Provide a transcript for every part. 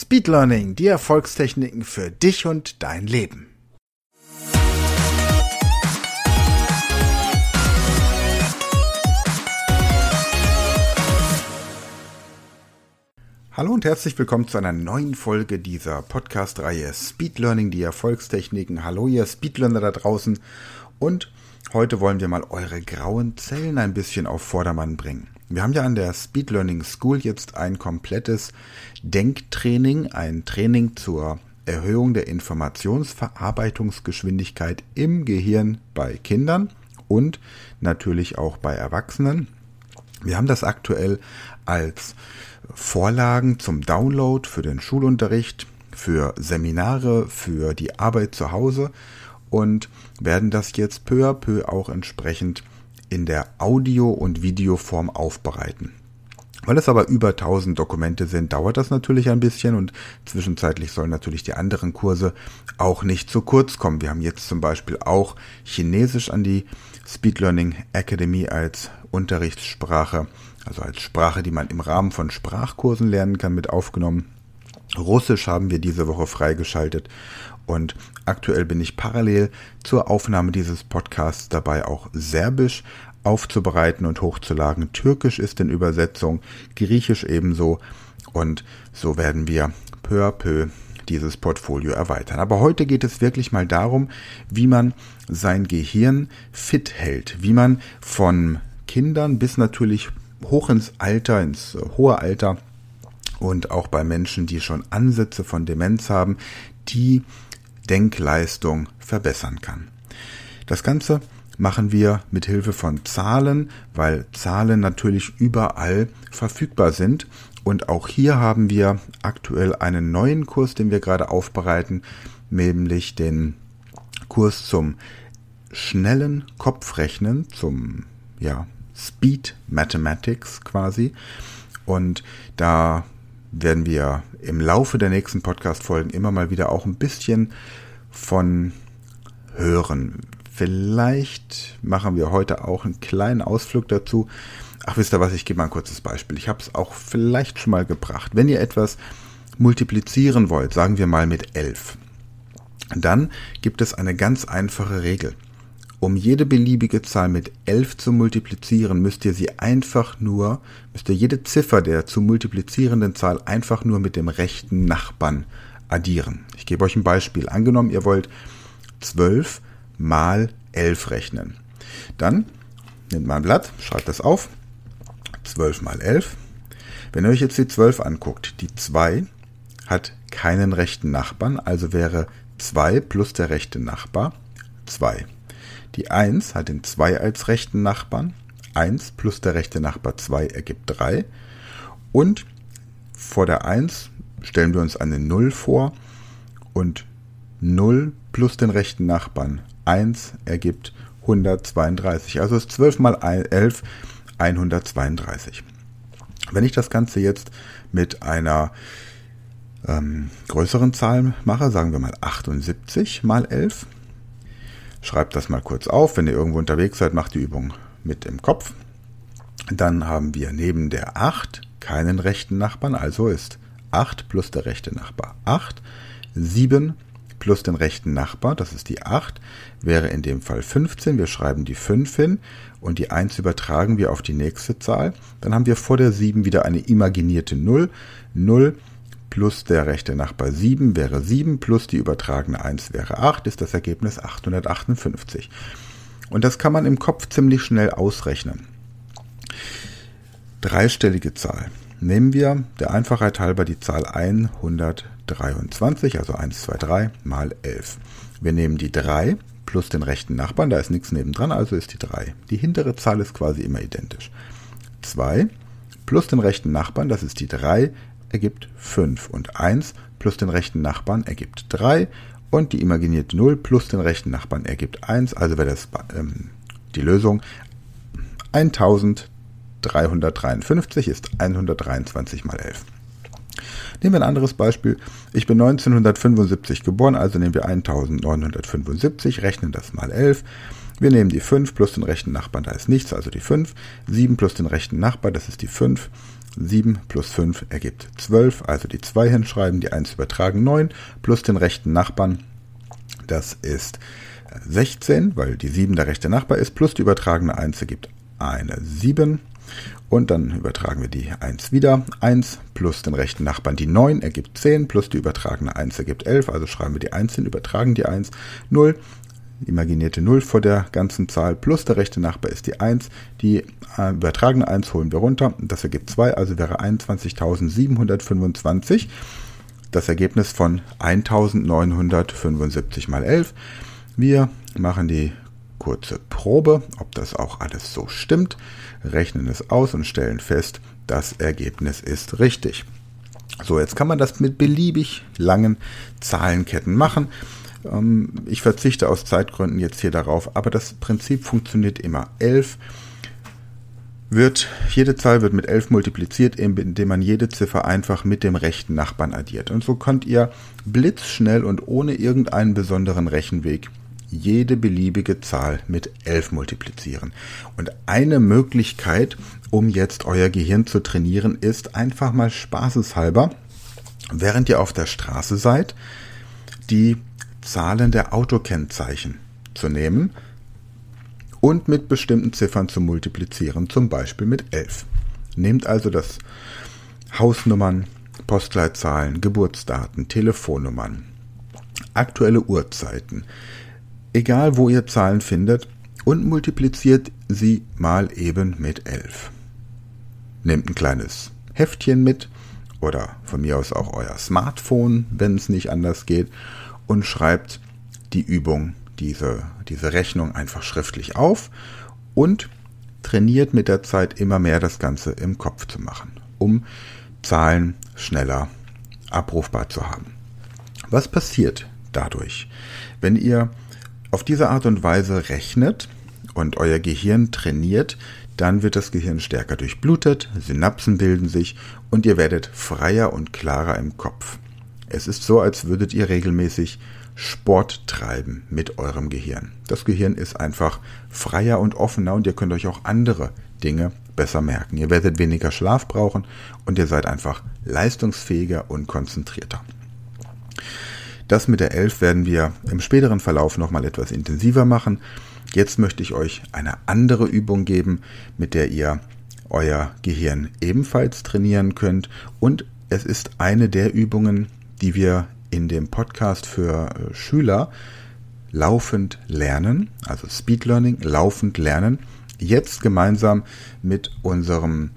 Speed Learning, die Erfolgstechniken für dich und dein Leben. Hallo und herzlich willkommen zu einer neuen Folge dieser Podcast-Reihe Speed Learning, die Erfolgstechniken. Hallo ihr Speedlearner da draußen und heute wollen wir mal eure grauen Zellen ein bisschen auf Vordermann bringen. Wir haben ja an der Speed Learning School jetzt ein komplettes Denktraining, ein Training zur Erhöhung der Informationsverarbeitungsgeschwindigkeit im Gehirn bei Kindern und natürlich auch bei Erwachsenen. Wir haben das aktuell als Vorlagen zum Download für den Schulunterricht, für Seminare, für die Arbeit zu Hause und werden das jetzt peu à peu auch entsprechend in der Audio- und Videoform aufbereiten. Weil es aber über 1000 Dokumente sind, dauert das natürlich ein bisschen und zwischenzeitlich sollen natürlich die anderen Kurse auch nicht zu kurz kommen. Wir haben jetzt zum Beispiel auch Chinesisch an die Speed Learning Academy als Unterrichtssprache, also als Sprache, die man im Rahmen von Sprachkursen lernen kann, mit aufgenommen. Russisch haben wir diese Woche freigeschaltet und aktuell bin ich parallel zur Aufnahme dieses Podcasts dabei, auch Serbisch aufzubereiten und hochzuladen. Türkisch ist in Übersetzung, Griechisch ebenso und so werden wir peu à peu dieses Portfolio erweitern. Aber heute geht es wirklich mal darum, wie man sein Gehirn fit hält, wie man von Kindern bis natürlich hoch ins Alter, ins hohe Alter und auch bei Menschen, die schon Ansätze von Demenz haben, die Denkleistung verbessern kann. Das Ganze machen wir mit Hilfe von Zahlen, weil Zahlen natürlich überall verfügbar sind. Und auch hier haben wir aktuell einen neuen Kurs, den wir gerade aufbereiten, nämlich den Kurs zum schnellen Kopfrechnen, zum ja, Speed Mathematics quasi. Und da werden wir im Laufe der nächsten Podcast-Folgen immer mal wieder auch ein bisschen von hören. Vielleicht machen wir heute auch einen kleinen Ausflug dazu. Ach, wisst ihr was, ich gebe mal ein kurzes Beispiel. Ich habe es auch vielleicht schon mal gebracht. Wenn ihr etwas multiplizieren wollt, sagen wir mal mit 11, dann gibt es eine ganz einfache Regel. Um jede beliebige Zahl mit 11 zu multiplizieren, müsst ihr sie einfach nur, müsst ihr jede Ziffer der zu multiplizierenden Zahl einfach nur mit dem rechten Nachbarn addieren. Ich gebe euch ein Beispiel. Angenommen, ihr wollt 12 mal 11 rechnen. Dann nehmt mal ein Blatt, schreibt das auf. 12 mal 11. Wenn ihr euch jetzt die 12 anguckt, die 2 hat keinen rechten Nachbarn, also wäre 2 plus der rechte Nachbar 2. Die 1 hat den 2 als rechten Nachbarn. 1 plus der rechte Nachbar 2 ergibt 3. Und vor der 1 stellen wir uns eine 0 vor und 0 plus den rechten Nachbarn 1 ergibt 132. Also ist 12 mal 11 132. Wenn ich das Ganze jetzt mit einer ähm, größeren Zahl mache, sagen wir mal 78 mal 11, Schreibt das mal kurz auf. Wenn ihr irgendwo unterwegs seid, macht die Übung mit im Kopf. Dann haben wir neben der 8 keinen rechten Nachbarn, also ist 8 plus der rechte Nachbar 8. 7 plus den rechten Nachbar, das ist die 8, wäre in dem Fall 15. Wir schreiben die 5 hin und die 1 übertragen wir auf die nächste Zahl. Dann haben wir vor der 7 wieder eine imaginierte 0. 0 plus der rechte Nachbar 7 wäre 7, plus die übertragene 1 wäre 8, ist das Ergebnis 858. Und das kann man im Kopf ziemlich schnell ausrechnen. Dreistellige Zahl. Nehmen wir der Einfachheit halber die Zahl 123, also 1, 2, 3 mal 11. Wir nehmen die 3 plus den rechten Nachbarn, da ist nichts nebendran, also ist die 3. Die hintere Zahl ist quasi immer identisch. 2 plus den rechten Nachbarn, das ist die 3, ergibt 5 und 1 plus den rechten Nachbarn ergibt 3 und die imaginierte 0 plus den rechten Nachbarn ergibt 1, also wäre das ähm, die Lösung 1353 ist 123 mal 11. Nehmen wir ein anderes Beispiel. Ich bin 1975 geboren, also nehmen wir 1975, rechnen das mal 11. Wir nehmen die 5 plus den rechten Nachbarn, da ist nichts, also die 5. 7 plus den rechten Nachbarn, das ist die 5. 7 plus 5 ergibt 12, also die 2 hinschreiben, die 1 übertragen 9, plus den rechten Nachbarn, das ist 16, weil die 7 der rechte Nachbar ist, plus die übertragene 1 ergibt eine 7. Und dann übertragen wir die 1 wieder. 1 plus den rechten Nachbarn die 9 ergibt 10, plus die übertragene 1 ergibt 11. Also schreiben wir die 1 hin, übertragen die 1. 0, imaginierte 0 vor der ganzen Zahl, plus der rechte Nachbar ist die 1. Die äh, übertragene 1 holen wir runter. Das ergibt 2, also wäre 21.725. Das Ergebnis von 1975 mal 11. Wir machen die kurze Probe, ob das auch alles so stimmt, rechnen es aus und stellen fest, das Ergebnis ist richtig. So, jetzt kann man das mit beliebig langen Zahlenketten machen. Ähm, ich verzichte aus Zeitgründen jetzt hier darauf, aber das Prinzip funktioniert immer. 11 wird, jede Zahl wird mit 11 multipliziert, indem man jede Ziffer einfach mit dem rechten Nachbarn addiert. Und so könnt ihr blitzschnell und ohne irgendeinen besonderen Rechenweg jede beliebige Zahl mit 11 multiplizieren. Und eine Möglichkeit, um jetzt euer Gehirn zu trainieren, ist einfach mal spaßeshalber, während ihr auf der Straße seid, die Zahlen der Autokennzeichen zu nehmen und mit bestimmten Ziffern zu multiplizieren, zum Beispiel mit 11. Nehmt also das Hausnummern, Postleitzahlen, Geburtsdaten, Telefonnummern, aktuelle Uhrzeiten, egal wo ihr Zahlen findet, und multipliziert sie mal eben mit 11. Nehmt ein kleines Heftchen mit oder von mir aus auch euer Smartphone, wenn es nicht anders geht, und schreibt die Übung, diese, diese Rechnung einfach schriftlich auf und trainiert mit der Zeit immer mehr das Ganze im Kopf zu machen, um Zahlen schneller abrufbar zu haben. Was passiert dadurch, wenn ihr auf diese Art und Weise rechnet und euer Gehirn trainiert, dann wird das Gehirn stärker durchblutet, Synapsen bilden sich und ihr werdet freier und klarer im Kopf. Es ist so, als würdet ihr regelmäßig Sport treiben mit eurem Gehirn. Das Gehirn ist einfach freier und offener und ihr könnt euch auch andere Dinge besser merken. Ihr werdet weniger Schlaf brauchen und ihr seid einfach leistungsfähiger und konzentrierter. Das mit der 11 werden wir im späteren Verlauf nochmal etwas intensiver machen. Jetzt möchte ich euch eine andere Übung geben, mit der ihr euer Gehirn ebenfalls trainieren könnt. Und es ist eine der Übungen, die wir in dem Podcast für äh, Schüler laufend lernen, also Speed Learning, laufend lernen, jetzt gemeinsam mit unserem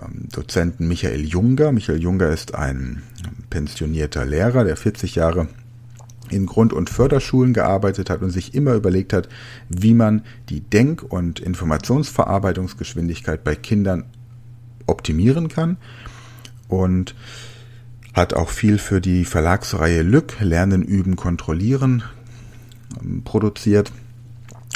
ähm, Dozenten Michael Junger. Michael Junger ist ein pensionierter Lehrer, der 40 Jahre in Grund- und Förderschulen gearbeitet hat und sich immer überlegt hat, wie man die Denk- und Informationsverarbeitungsgeschwindigkeit bei Kindern optimieren kann und hat auch viel für die Verlagsreihe Lück Lernen, Üben, Kontrollieren ähm, produziert.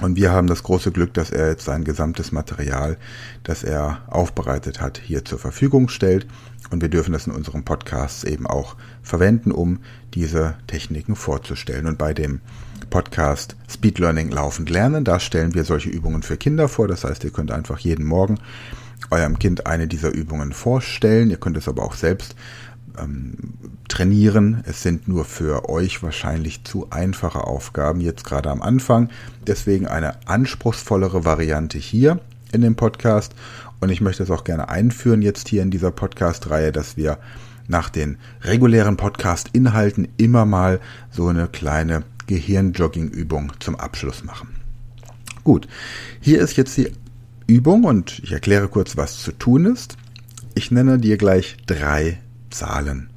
Und wir haben das große Glück, dass er jetzt sein gesamtes Material, das er aufbereitet hat, hier zur Verfügung stellt. Und wir dürfen das in unserem Podcast eben auch verwenden, um diese Techniken vorzustellen. Und bei dem Podcast Speed Learning laufend lernen, da stellen wir solche Übungen für Kinder vor. Das heißt, ihr könnt einfach jeden Morgen eurem Kind eine dieser Übungen vorstellen. Ihr könnt es aber auch selbst ähm, trainieren. Es sind nur für euch wahrscheinlich zu einfache Aufgaben jetzt gerade am Anfang. Deswegen eine anspruchsvollere Variante hier in dem Podcast. Und ich möchte es auch gerne einführen jetzt hier in dieser Podcast-Reihe, dass wir nach den regulären Podcast-Inhalten immer mal so eine kleine Gehirnjogging-Übung zum Abschluss machen. Gut, hier ist jetzt die Übung und ich erkläre kurz, was zu tun ist. Ich nenne dir gleich drei Zahlen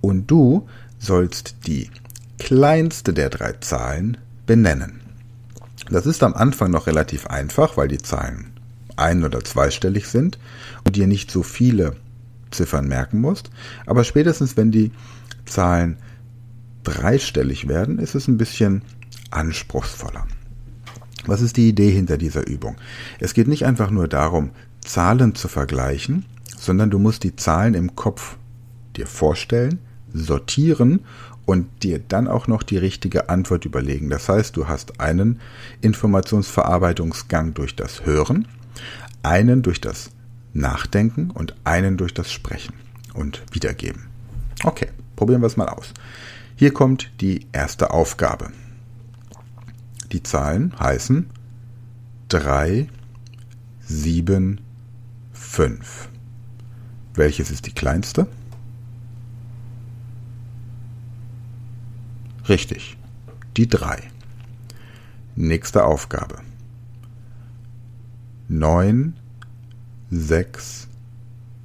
und du sollst die kleinste der drei Zahlen benennen. Das ist am Anfang noch relativ einfach, weil die Zahlen ein- oder zweistellig sind und dir nicht so viele Ziffern merken musst. Aber spätestens, wenn die Zahlen dreistellig werden, ist es ein bisschen anspruchsvoller. Was ist die Idee hinter dieser Übung? Es geht nicht einfach nur darum, Zahlen zu vergleichen, sondern du musst die Zahlen im Kopf dir vorstellen, sortieren und dir dann auch noch die richtige Antwort überlegen. Das heißt, du hast einen Informationsverarbeitungsgang durch das Hören, einen durch das Nachdenken und einen durch das Sprechen und Wiedergeben. Okay, probieren wir es mal aus. Hier kommt die erste Aufgabe. Die Zahlen heißen 3, 7, 5. Welches ist die kleinste? Richtig, die 3. Nächste Aufgabe. 9, 6,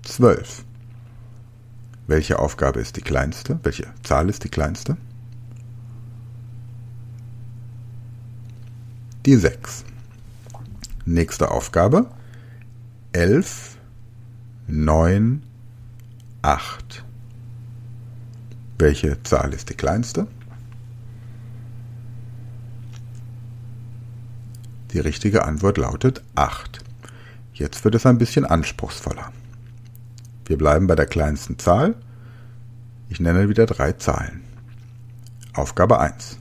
12. Welche Aufgabe ist die kleinste? Welche Zahl ist die kleinste? Die 6. Nächste Aufgabe. 11, 9, 8. Welche Zahl ist die kleinste? Die richtige Antwort lautet 8. Jetzt wird es ein bisschen anspruchsvoller. Wir bleiben bei der kleinsten Zahl. Ich nenne wieder drei Zahlen. Aufgabe 1.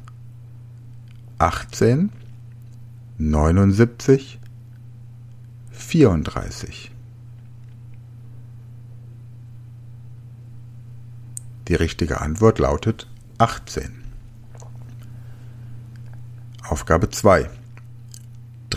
18, 79, 34. Die richtige Antwort lautet 18. Aufgabe 2.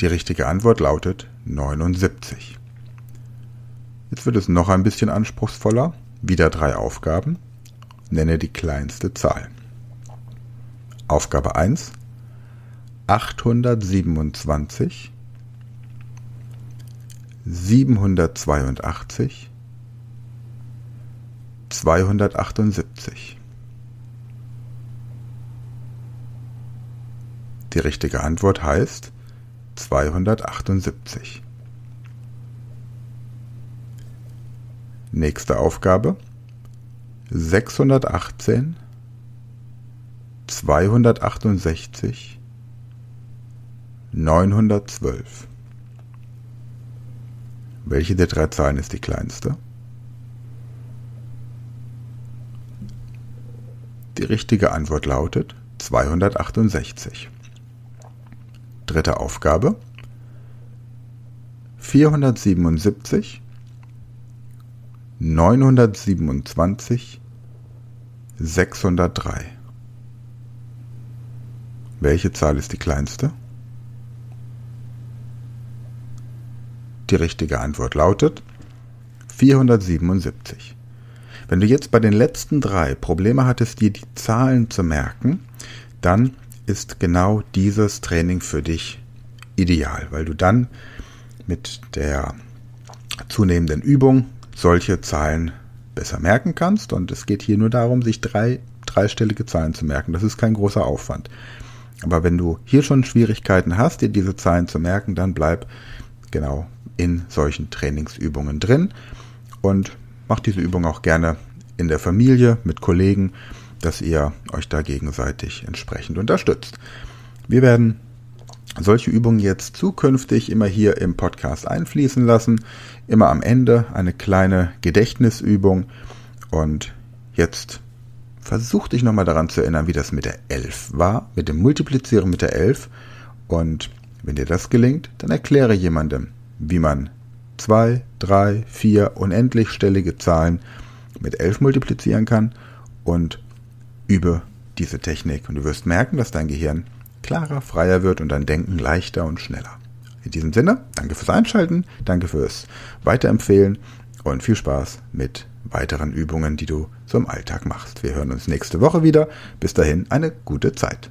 Die richtige Antwort lautet 79. Jetzt wird es noch ein bisschen anspruchsvoller. Wieder drei Aufgaben. Nenne die kleinste Zahl. Aufgabe 1. 827, 782, 278. Die richtige Antwort heißt 278. Nächste Aufgabe 618 268 912. Welche der drei Zahlen ist die kleinste? Die richtige Antwort lautet 268. Dritte Aufgabe. 477, 927, 603. Welche Zahl ist die kleinste? Die richtige Antwort lautet 477. Wenn du jetzt bei den letzten drei Probleme hattest, dir die Zahlen zu merken, dann ist genau dieses Training für dich ideal, weil du dann mit der zunehmenden Übung solche Zahlen besser merken kannst. Und es geht hier nur darum, sich drei dreistellige Zahlen zu merken. Das ist kein großer Aufwand. Aber wenn du hier schon Schwierigkeiten hast, dir diese Zahlen zu merken, dann bleib genau in solchen Trainingsübungen drin und mach diese Übung auch gerne in der Familie mit Kollegen dass ihr euch da gegenseitig entsprechend unterstützt. Wir werden solche Übungen jetzt zukünftig immer hier im Podcast einfließen lassen. Immer am Ende eine kleine Gedächtnisübung. Und jetzt versuch dich nochmal daran zu erinnern, wie das mit der 11 war, mit dem Multiplizieren mit der 11. Und wenn dir das gelingt, dann erkläre jemandem, wie man 2, 3, 4 unendlichstellige Zahlen mit 11 multiplizieren kann und Übe diese Technik und du wirst merken, dass dein Gehirn klarer, freier wird und dein Denken leichter und schneller. In diesem Sinne, danke fürs Einschalten, danke fürs Weiterempfehlen und viel Spaß mit weiteren Übungen, die du so im Alltag machst. Wir hören uns nächste Woche wieder. Bis dahin eine gute Zeit.